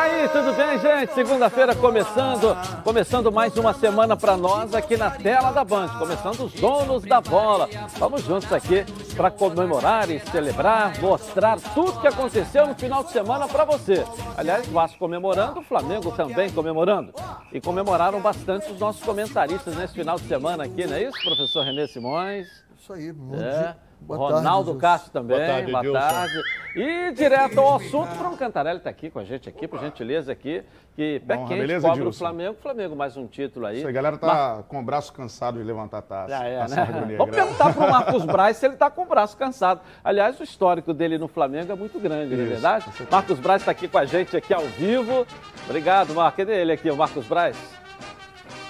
aí, tudo bem, gente? Segunda-feira começando, começando mais uma semana para nós aqui na tela da Band, começando os donos da bola. Vamos juntos aqui para comemorar e celebrar, mostrar tudo que aconteceu no final de semana para você. Aliás, Vasco comemorando, o Flamengo também comemorando. E comemoraram bastante os nossos comentaristas nesse final de semana aqui, não é isso, professor Renê Simões? Isso aí, muito é. Boa Ronaldo tarde, Castro também, boa tarde. Boa tarde. E direto ao assunto, Bruno Cantarelli está aqui com a gente aqui, por gentileza aqui, que pé Bom, quente, beleza, cobra o Flamengo, Flamengo mais um título aí. Isso aí, a galera tá Mas... com o braço cansado de levantar a taça. Ah, é, né? Vamos perguntar para o Marcos Braz se ele está com o braço cansado. Aliás, o histórico dele no Flamengo é muito grande, não é verdade? Marcos Braz está aqui com a gente aqui ao vivo. Obrigado, Marcos. Cadê ele aqui, o Marcos Braz?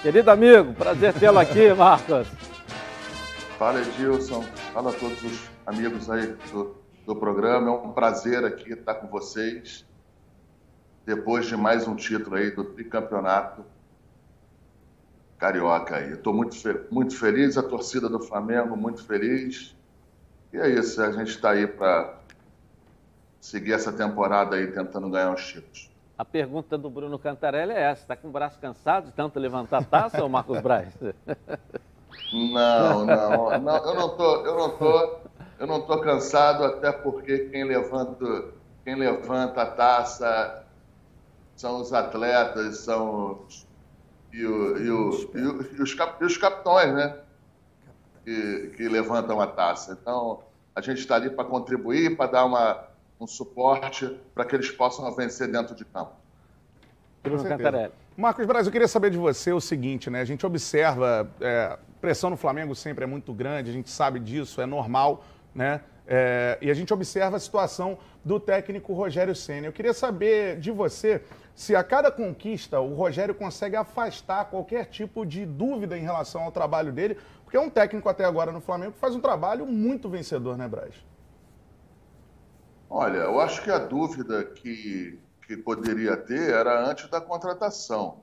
Querido amigo, prazer tê-lo aqui, Marcos. Fala, Edilson. Fala a todos os amigos aí do, do programa. É um prazer aqui estar com vocês. Depois de mais um título aí do tricampeonato carioca aí. Estou muito, muito feliz, a torcida do Flamengo muito feliz. E é isso, a gente está aí para seguir essa temporada aí tentando ganhar os títulos. A pergunta do Bruno Cantarelli é essa: está com o braço cansado de tanto levantar a taça, ou Marcos Braz? Não, não, não, eu não tô, eu não tô, eu não tô cansado até porque quem levanta, quem levanta a taça são os atletas, são os, e, o, e, o, e, o, e, os, cap, e os capitões, né? Que, que levantam a taça. Então, a gente está ali para contribuir, para dar uma, um suporte para que eles possam vencer dentro de campo. Bruno Cantarelli. Marcos Braz, eu queria saber de você o seguinte, né? A gente observa, é, pressão no Flamengo sempre é muito grande, a gente sabe disso, é normal, né? É, e a gente observa a situação do técnico Rogério Senna. Eu queria saber de você se a cada conquista o Rogério consegue afastar qualquer tipo de dúvida em relação ao trabalho dele, porque é um técnico até agora no Flamengo que faz um trabalho muito vencedor, né, Braz? Olha, eu acho que a dúvida que que poderia ter era antes da contratação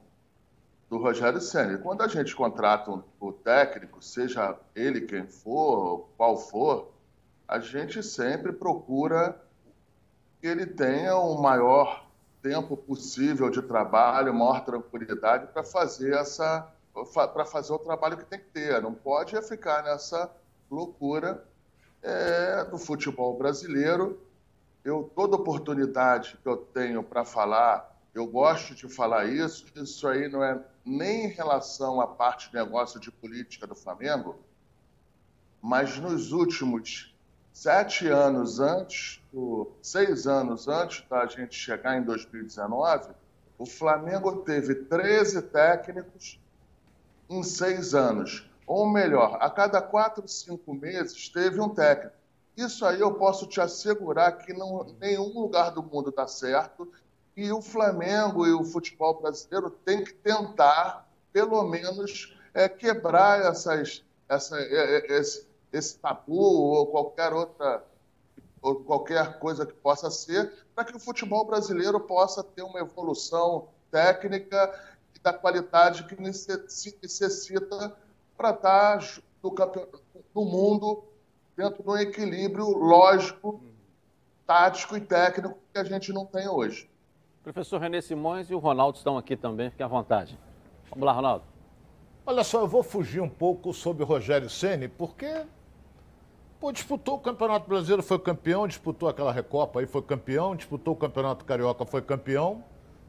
do Rogério Senna. Quando a gente contrata o técnico, seja ele quem for, qual for, a gente sempre procura que ele tenha o maior tempo possível de trabalho, maior tranquilidade para fazer essa para fazer o trabalho que tem que ter. Não pode ficar nessa loucura é, do futebol brasileiro eu toda oportunidade que eu tenho para falar, eu gosto de falar isso. Isso aí não é nem em relação à parte de negócio de política do Flamengo, mas nos últimos sete anos antes, seis anos antes da gente chegar em 2019, o Flamengo teve 13 técnicos em seis anos. Ou melhor, a cada quatro, cinco meses teve um técnico. Isso aí eu posso te assegurar que não, nenhum lugar do mundo dá certo e o Flamengo e o futebol brasileiro tem que tentar, pelo menos, é, quebrar essas, essa, é, é, esse, esse tabu ou qualquer outra ou qualquer coisa que possa ser, para que o futebol brasileiro possa ter uma evolução técnica e da qualidade que necessita para estar no mundo dentro de um equilíbrio lógico, tático e técnico que a gente não tem hoje. Professor René Simões e o Ronaldo estão aqui também, fique à vontade. Vamos lá, Ronaldo. Olha só, eu vou fugir um pouco sobre o Rogério Ceni, porque pô, disputou o Campeonato Brasileiro, foi campeão, disputou aquela Recopa aí, foi campeão, disputou o Campeonato Carioca, foi campeão.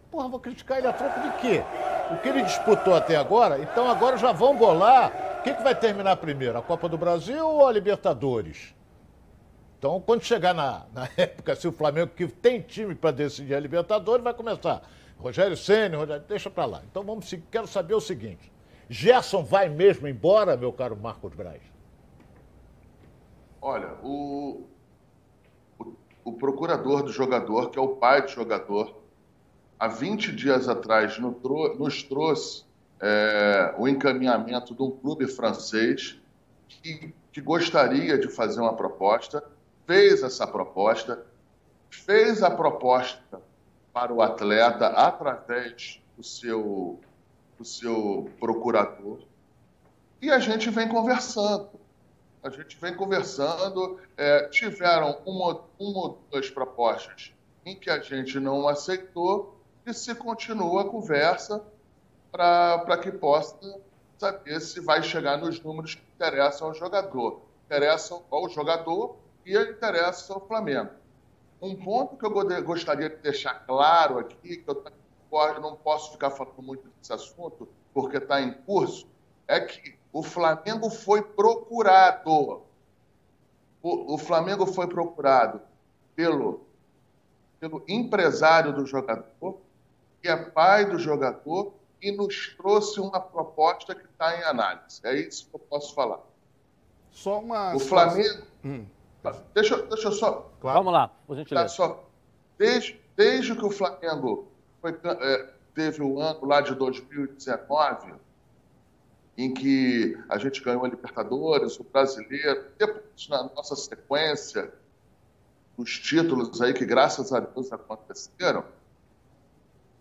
Porra, vou criticar ele a troco de quê? O que ele disputou até agora, então agora já vão bolar o que, que vai terminar primeiro, a Copa do Brasil ou a Libertadores? Então, quando chegar na, na época, se o Flamengo que tem time para decidir a Libertadores, vai começar. Rogério Senna, Rogério, deixa para lá. Então, vamos, quero saber o seguinte: Gerson vai mesmo embora, meu caro Marcos Braz? Olha, o, o, o procurador do jogador, que é o pai do jogador, há 20 dias atrás nos trouxe é, o encaminhamento de um clube francês que, que gostaria de fazer uma proposta, fez essa proposta, fez a proposta para o atleta através do seu, do seu procurador e a gente vem conversando. A gente vem conversando, é, tiveram uma, uma ou duas propostas em que a gente não aceitou, e se continua a conversa para que possa saber se vai chegar nos números que interessam ao jogador. Interessam ao jogador e interessam ao Flamengo. Um ponto que eu gostaria de deixar claro aqui, que eu não posso ficar falando muito desse assunto, porque está em curso, é que o Flamengo foi procurado. O, o Flamengo foi procurado pelo, pelo empresário do jogador, que é pai do jogador, e nos trouxe uma proposta que está em análise. É isso que eu posso falar. Só uma. O Flamengo. Hum. Deixa, deixa eu só. Claro. Vamos lá, por gentileza. Tá, só, desde, desde que o Flamengo foi, é, teve o ano lá de 2019, em que a gente ganhou a Libertadores, o Brasileiro, depois na nossa sequência, os títulos aí que graças a Deus aconteceram,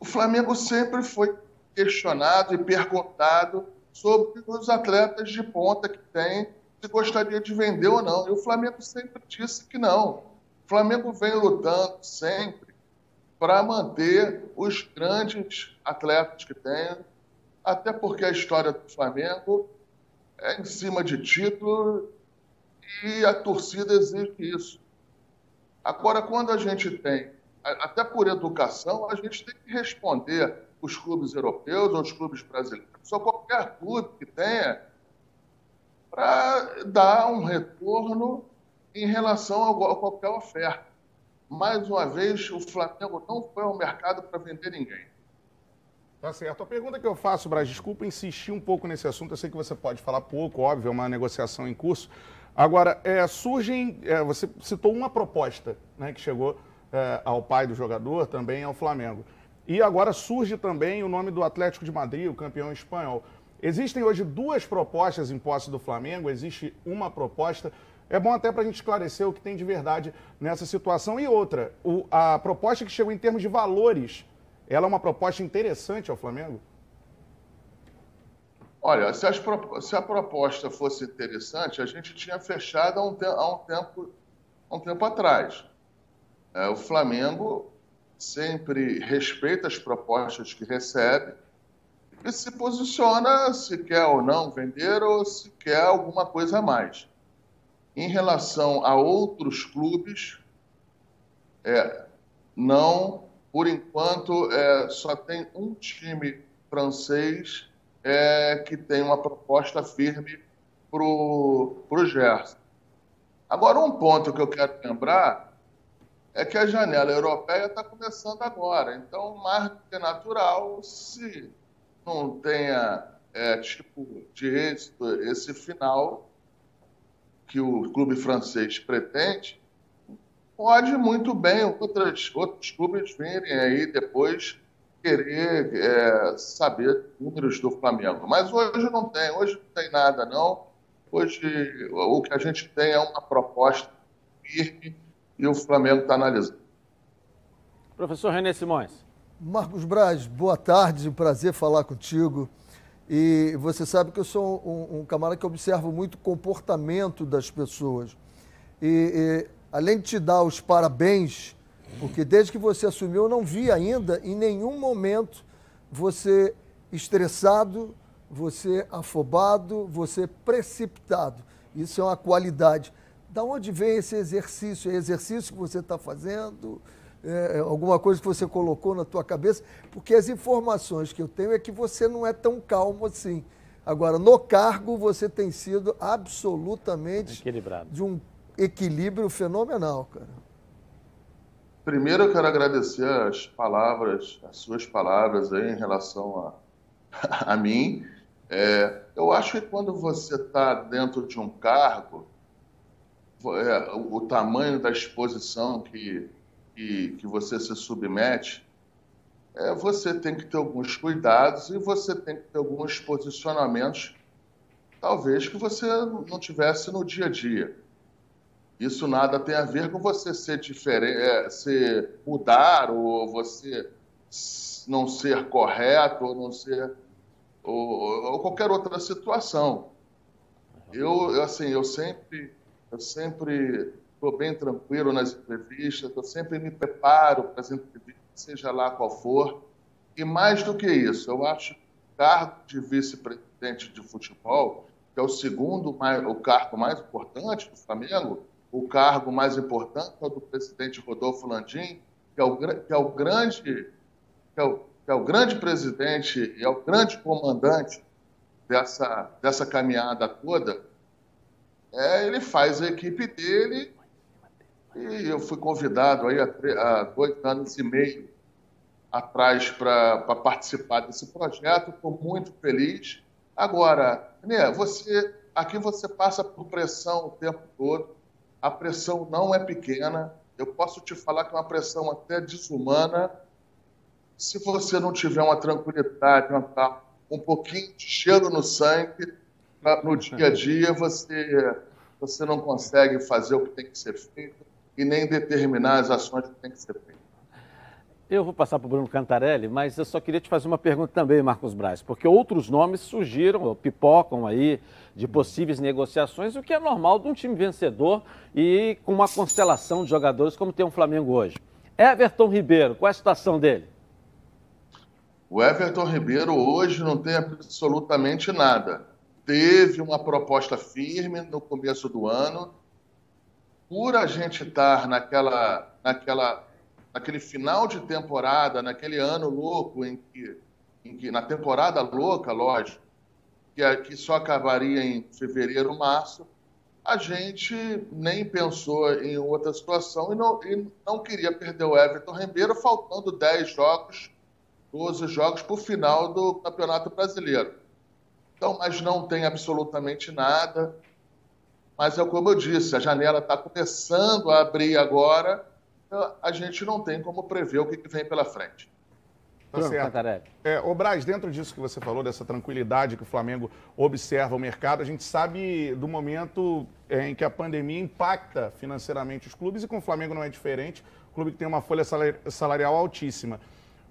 o Flamengo sempre foi questionado e perguntado sobre os atletas de ponta que tem, se gostaria de vender ou não. E o Flamengo sempre disse que não. O Flamengo vem lutando sempre para manter os grandes atletas que tem, até porque a história do Flamengo é em cima de título e a torcida exige isso. Agora, quando a gente tem, até por educação, a gente tem que responder os clubes europeus ou os clubes brasileiros, só qualquer clube que tenha, para dar um retorno em relação a qualquer oferta. Mais uma vez, o Flamengo não foi ao mercado para vender ninguém. Tá certo. A pergunta que eu faço, Braz, desculpa insistir um pouco nesse assunto, eu sei que você pode falar pouco, óbvio, é uma negociação em curso. Agora, é, surgem, é, você citou uma proposta né, que chegou é, ao pai do jogador, também ao Flamengo. E agora surge também o nome do Atlético de Madrid, o campeão espanhol. Existem hoje duas propostas em posse do Flamengo, existe uma proposta. É bom até para a gente esclarecer o que tem de verdade nessa situação. E outra, o, a proposta que chegou em termos de valores, ela é uma proposta interessante ao Flamengo? Olha, se, as, se a proposta fosse interessante, a gente tinha fechado há um, te, há um tempo, há um tempo atrás. É, o Flamengo sempre respeita as propostas que recebe e se posiciona se quer ou não vender ou se quer alguma coisa a mais. Em relação a outros clubes, é, não, por enquanto, é, só tem um time francês é, que tem uma proposta firme para o Gerson. Agora, um ponto que eu quero lembrar é que a janela europeia está começando agora. Então, mais do que natural, se não tenha é, tipo de êxito esse final que o clube francês pretende, pode muito bem outras, outros clubes virem aí depois querer é, saber números do Flamengo. Mas hoje não tem, hoje não tem nada não. Hoje o que a gente tem é uma proposta firme e o Flamengo está analisando. Professor René Simões. Marcos Braz, boa tarde, um prazer falar contigo. E você sabe que eu sou um, um camarada que observo muito o comportamento das pessoas. E, e, além de te dar os parabéns, porque desde que você assumiu, eu não vi ainda em nenhum momento você estressado, você afobado, você precipitado. Isso é uma qualidade. Da onde vem esse exercício? É exercício que você está fazendo? É, é, alguma coisa que você colocou na tua cabeça? Porque as informações que eu tenho é que você não é tão calmo assim. Agora, no cargo, você tem sido absolutamente equilibrado. de um equilíbrio fenomenal, cara. Primeiro, eu quero agradecer as palavras, as suas palavras aí em relação a, a mim. É, eu acho que quando você está dentro de um cargo, é, o tamanho da exposição que, que, que você se submete, é, você tem que ter alguns cuidados e você tem que ter alguns posicionamentos, talvez que você não tivesse no dia a dia. Isso nada tem a ver com você ser diferente, é, ser mudar ou você não ser correto ou não ser ou, ou qualquer outra situação. Eu assim, eu sempre eu sempre estou bem tranquilo nas entrevistas, eu sempre me preparo para as entrevistas, seja lá qual for. e mais do que isso, eu acho que o cargo de vice-presidente de futebol, que é o segundo, o cargo mais importante do Flamengo, o cargo mais importante é o do presidente Rodolfo Landim, que é o, que é o grande que é o, que é o grande presidente e é o grande comandante dessa, dessa caminhada toda, é, ele faz a equipe dele e eu fui convidado aí há, dois anos e meio atrás para participar desse projeto. Estou muito feliz. Agora, né, você aqui você passa por pressão o tempo todo. A pressão não é pequena. Eu posso te falar que é uma pressão até desumana. Se você não tiver uma tranquilidade, uma, um pouquinho de cheiro no sangue, no dia a dia, você, você não consegue fazer o que tem que ser feito e nem determinar as ações que tem que ser feitas. Eu vou passar para o Bruno Cantarelli, mas eu só queria te fazer uma pergunta também, Marcos Braz, porque outros nomes surgiram, pipocam aí, de possíveis negociações, o que é normal de um time vencedor e com uma constelação de jogadores como tem o Flamengo hoje. Everton Ribeiro, qual é a situação dele? O Everton Ribeiro hoje não tem absolutamente nada. Teve uma proposta firme no começo do ano. Por a gente estar naquela, naquela naquele final de temporada, naquele ano louco em que, em que na temporada louca, lógico, que, que só acabaria em fevereiro, março, a gente nem pensou em outra situação e não, e não queria perder o Everton Ribeiro, faltando 10 jogos, 12 jogos para o final do Campeonato Brasileiro. Então, mas não tem absolutamente nada. Mas é como eu disse, a janela está começando a abrir agora a gente não tem como prever o que vem pela frente. Tá certo. É, o Braz, dentro disso que você falou, dessa tranquilidade que o Flamengo observa o mercado, a gente sabe do momento é, em que a pandemia impacta financeiramente os clubes e com o Flamengo não é diferente, o clube que tem uma folha salarial altíssima.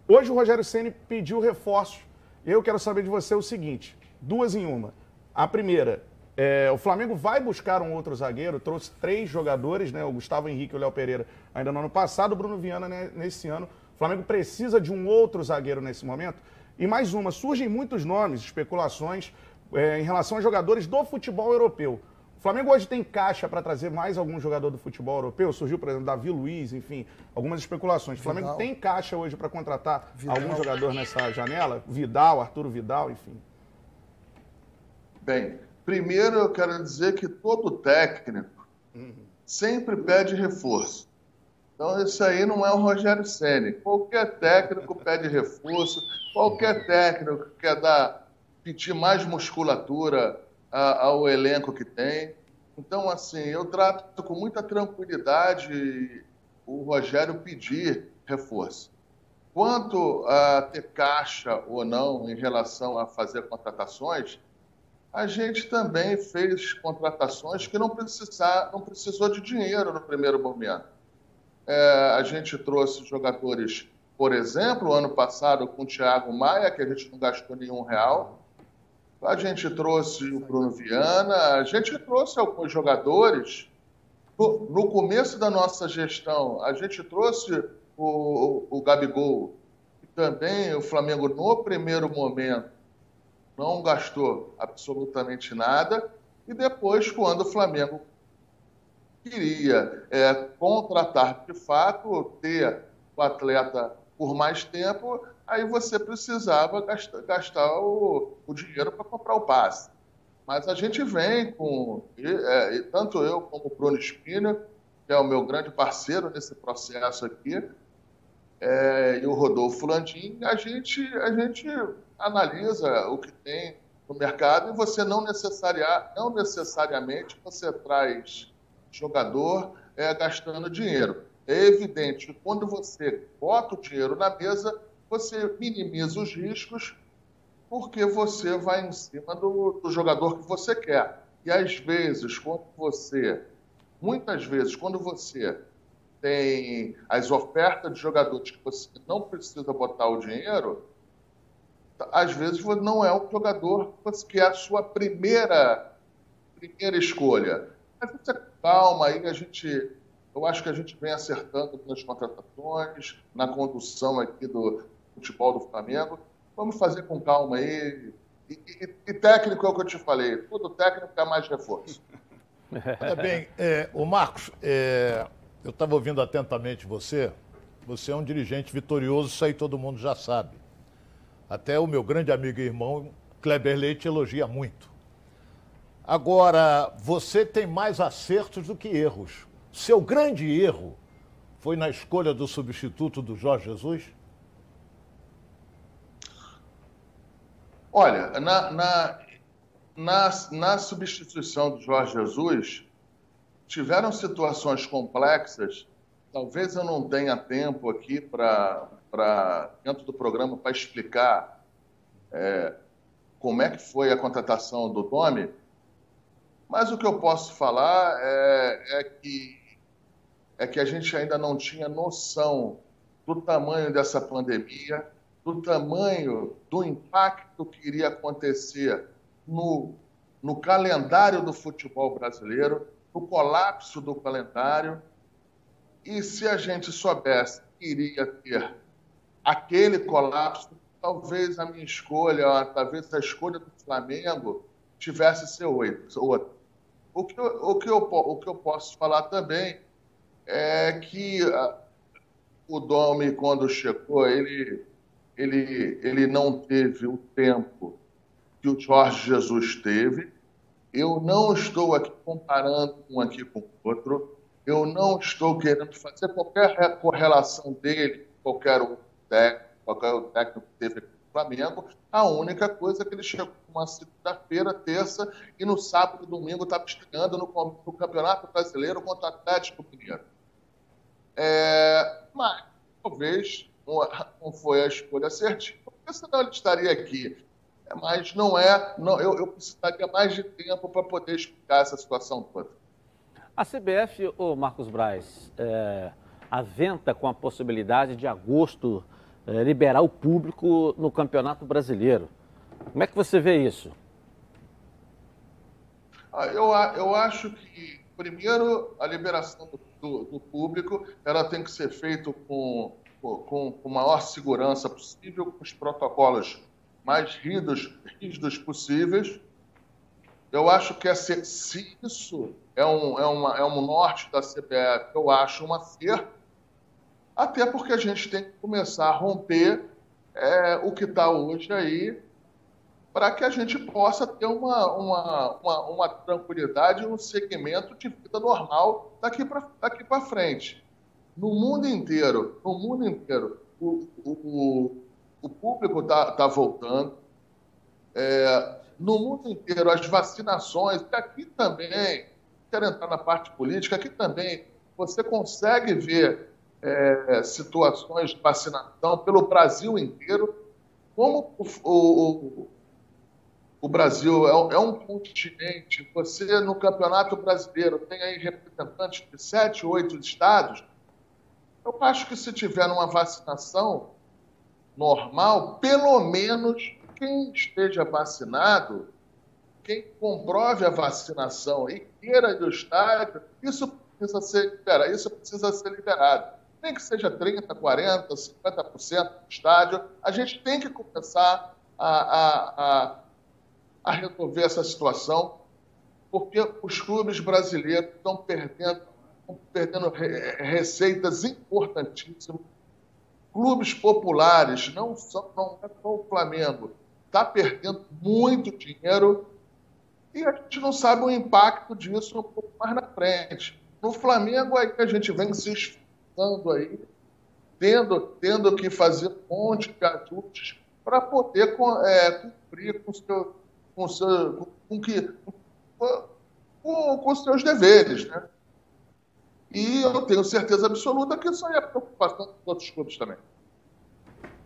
Hoje o Rogério Ceni pediu reforços. Eu quero saber de você o seguinte: duas em uma. A primeira, é, o Flamengo vai buscar um outro zagueiro, trouxe três jogadores, né? O Gustavo Henrique e o Léo Pereira ainda no ano passado, o Bruno Viana né, nesse ano. O Flamengo precisa de um outro zagueiro nesse momento. E mais uma, surgem muitos nomes, especulações é, em relação a jogadores do futebol europeu. O Flamengo hoje tem caixa para trazer mais algum jogador do futebol europeu? Surgiu, por exemplo, Davi Luiz, enfim, algumas especulações. O Flamengo Vidal. tem caixa hoje para contratar Vidal. algum jogador nessa janela? Vidal, Arturo Vidal, enfim. Bem, Primeiro, eu quero dizer que todo técnico sempre pede reforço. Então, isso aí não é o Rogério Ceni. Qualquer técnico pede reforço, qualquer técnico quer dar, pedir mais musculatura ao elenco que tem. Então, assim, eu trato com muita tranquilidade o Rogério pedir reforço. Quanto a ter caixa ou não em relação a fazer contratações, a gente também fez contratações que não, precisar, não precisou de dinheiro no primeiro momento. É, a gente trouxe jogadores, por exemplo, ano passado com o Thiago Maia, que a gente não gastou nenhum real. A gente trouxe o Bruno Viana, a gente trouxe alguns jogadores. No, começo da nossa gestão, a gente trouxe o, o, o Gabigol, e também o Flamengo, no primeiro momento, não gastou absolutamente nada. E depois, quando o Flamengo queria é, contratar de fato, ter o atleta por mais tempo, aí você precisava gastar, gastar o, o, dinheiro para comprar o passe. Mas a gente vem com, é, tanto eu como o Bruno Espina, que é o meu grande parceiro nesse processo aqui, é, e o Rodolfo Landim, a gente, a gente analisa o que tem no mercado e você não, não necessariamente você traz jogador é, gastando dinheiro. É evidente que quando você bota o dinheiro na mesa, você minimiza os riscos porque você vai em cima do, do jogador que você quer. E às vezes, quando você, muitas vezes, quando você tem as ofertas de jogadores que você não precisa botar o dinheiro, às vezes não é um jogador que é a sua primeira, primeira escolha. Mas você calma aí, a gente, eu acho que a gente vem acertando nas contratações, na condução aqui do, futebol do Flamengo. Vamos fazer com calma aí. E, e, e técnico é o que eu te falei. Todo técnico é mais reforço. Olha bem, é, o Marcos, é, eu estava ouvindo atentamente você. Você é um dirigente vitorioso, isso aí todo mundo já sabe. Até o meu grande amigo e irmão Kleber Leite elogia muito. Agora, você tem mais acertos do que erros. Seu grande erro foi na escolha do substituto do Jorge Jesus? Olha, na, na, na, na substituição do Jorge Jesus, tiveram situações complexas. Talvez eu não tenha tempo aqui para, dentro do programa, para explicar é, como é que foi a contratação do Domi, mas o que eu posso falar é, é, que, é que a gente ainda não tinha noção do tamanho dessa pandemia, do tamanho do impacto que iria acontecer no, no calendário do futebol brasileiro, no colapso do calendário. E se a gente soubesse que iria ter aquele colapso, talvez a minha escolha, talvez a escolha do Flamengo tivesse ser outra. O que, eu, o, que eu, o que eu posso falar também é que a, o Domi, quando chegou, ele, ele, ele não teve o tempo que o Jorge Jesus teve. Eu não estou aqui comparando um aqui com o outro. Eu não estou querendo fazer qualquer correlação dele, qualquer técnico, qualquer técnico que teve aqui no Flamengo. A única coisa é que ele chegou uma segunda-feira, terça, e no sábado e domingo estava estreando no, no, Campeonato Brasileiro contra o Atlético Mineiro. É, mas talvez não foi a escolha certa, porque senão ele estaria aqui mas não é. Não, eu, eu precisaria mais de tempo para poder explicar essa situação toda. A CBF, o Marcos Braz, é, aventa com a possibilidade de agosto é, liberar o público no Campeonato Brasileiro. Como é que você vê isso? Ah, eu, eu acho que, primeiro, a liberação do, do, do público ela tem que ser feita com, com, com maior segurança possível, com os protocolos mais rígidos, rígidos possíveis. Eu acho que se isso é um, é, uma, é um norte da CBF, eu acho um acerto, até porque a gente tem que começar a romper é, o que está hoje aí, para que a gente possa ter uma, uma, uma, uma tranquilidade, um segmento de vida normal daqui para daqui frente. No mundo inteiro, no mundo inteiro, o, o, o público está tá voltando. É, no mundo inteiro, as vacinações, e aqui também, quero entrar na parte política, aqui também você consegue ver é, situações de vacinação pelo Brasil inteiro, como o, o, o Brasil é, é, um continente, você no Campeonato Brasileiro tem aí representantes de sete, oito estados, eu acho que se tiver uma vacinação, normal, pelo menos quem esteja vacinado, quem comprove a vacinação e queira ir ao estádio, isso precisa ser liberado, isso precisa ser liberado. Nem que seja 30%, 40%, 50% do estádio, a gente tem que começar a, a, a, a resolver essa situação, porque os clubes brasileiros estão perdendo, estão perdendo receitas importantíssimas clubes populares, não, são, não é só o Flamengo, está perdendo muito dinheiro e a gente não sabe o impacto disso um pouco mais na frente. No Flamengo, aí a gente vem se esforçando aí, tendo, tendo que fazer um monte de ajustes para poder é, cumprir com, seu, com, seu, com, que, com, com seus deveres, né? E eu tenho certeza absoluta que isso aí é preocupação dos outros clubes também.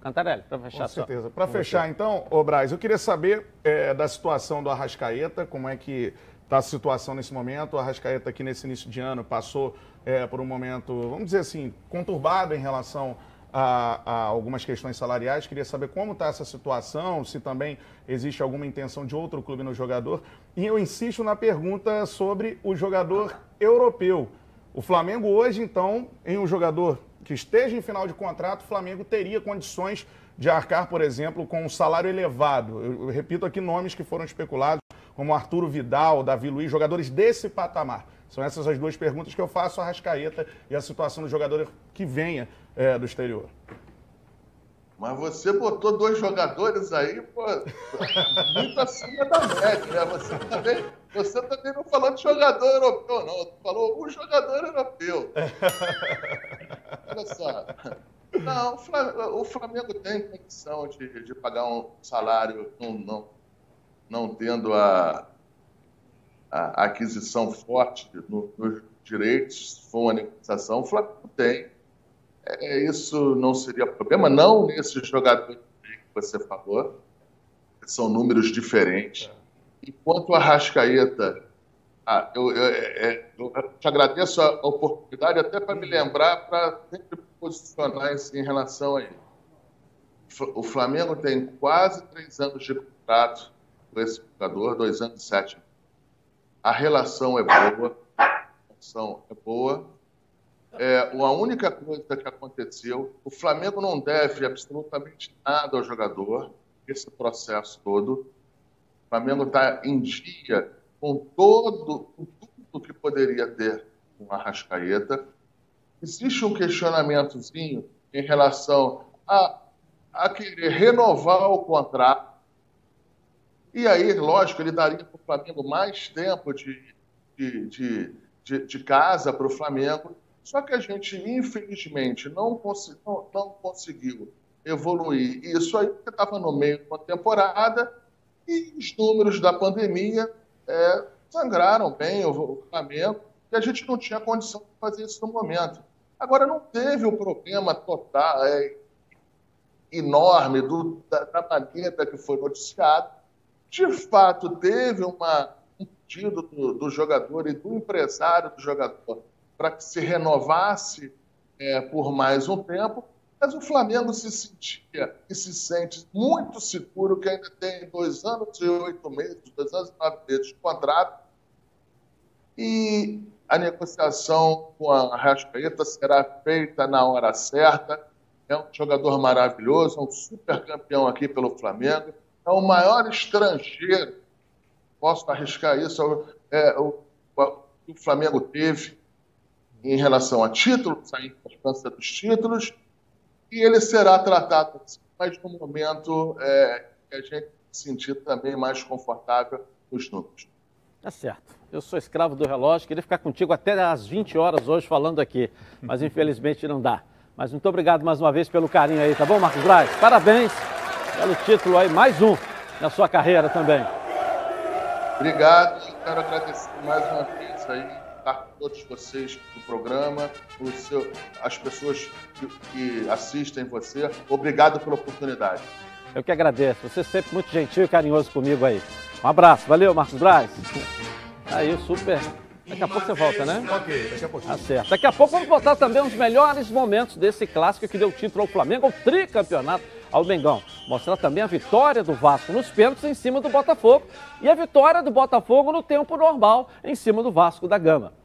Cantarelli, para fechar. Com certeza. Para fechar, então, ô Braz, eu queria saber é, da situação do Arrascaeta, como é que está a situação nesse momento. O Arrascaeta aqui nesse início de ano passou é, por um momento, vamos dizer assim, conturbado em relação a, a, algumas questões salariais. Queria saber como está essa situação, se também existe alguma intenção de outro clube no jogador. E eu insisto na pergunta sobre o jogador europeu. O Flamengo hoje, então, em um jogador que esteja em final de contrato, o Flamengo teria condições de arcar, por exemplo, com um salário elevado. Eu, eu repito aqui nomes que foram especulados, como Arturo Vidal, Davi Luiz, jogadores desse patamar. São essas as duas perguntas que eu faço a Rascaeta e a situação do jogador que venha é, do exterior. Mas você botou dois jogadores aí, pô, muito acima da média, né? Você também, você também não falou de jogador europeu, não. Tu falou um jogador europeu. Olha só. Não, o Flamengo tem condição de, de pagar um salário não, não, não tendo a, a aquisição forte no, nos direitos, se for uma negociação, o Flamengo tem. É, isso não seria problema, não nesses jogadores que você falou, são números diferentes. Enquanto a Rascaeta, ah, eu, eu, é, é, eu, te agradeço a oportunidade até para me lembrar, para sempre posicionar em relação a ele. O Flamengo tem quase três anos de contrato com esse jogador, dois anos e sete. A relação é boa, a relação é boa, é, a única coisa que aconteceu, o Flamengo não deve absolutamente nada ao jogador, esse processo todo. O Flamengo está em dia com todo com tudo que poderia ter com a Rascaeta. Existe um questionamentozinho em relação a, a querer renovar o contrato. E aí, lógico, ele daria para o Flamengo mais tempo de, de, de, de, de casa para o Flamengo só que a gente, infelizmente, não, cons não, não conseguiu evoluir isso aí, porque estava no meio de uma temporada e os números da pandemia é, sangraram bem o Flamengo e a gente não tinha condição de fazer isso no momento. Agora, não teve o problema total, é, enorme do, da, da que foi noticiado. De fato, teve uma, um pedido do, do jogador e do empresário do jogador para que se renovasse é, por mais um tempo, mas o Flamengo se sentia e se sente muito seguro que ainda tem dois anos e oito meses, dois anos e nove meses de contrato, e a negociação com a Rascaeta será feita na hora certa. É um jogador maravilhoso, é um super campeão aqui pelo Flamengo, é o maior estrangeiro, posso arriscar isso, é, o, o, o Flamengo teve em relação a títulos, a importância dos títulos, e ele será tratado mas no momento é, que a gente se sentir também mais confortável nos números. Tá certo. Eu sou escravo do relógio, queria ficar contigo até às 20 horas hoje falando aqui, mas infelizmente não dá. Mas muito obrigado mais uma vez pelo carinho aí, tá bom, Marcos Braz? Parabéns pelo título aí, mais um na sua carreira também. Obrigado, quero agradecer mais uma vez aí todos vocês do programa, seu, as pessoas que, que assistem você. Obrigado pela oportunidade. Eu que agradeço. Você é sempre muito gentil e carinhoso comigo aí. Um abraço. Valeu, Marcos Braz. Aí, super. Daqui a pouco você volta, né? Ok, daqui a pouco. Tá certo. Daqui a pouco vamos botar também os melhores momentos desse clássico que deu título ao Flamengo, o tricampeonato ao Mengão. Mostrar também a vitória do Vasco nos pênaltis em cima do Botafogo e a vitória do Botafogo no tempo normal em cima do Vasco da Gama.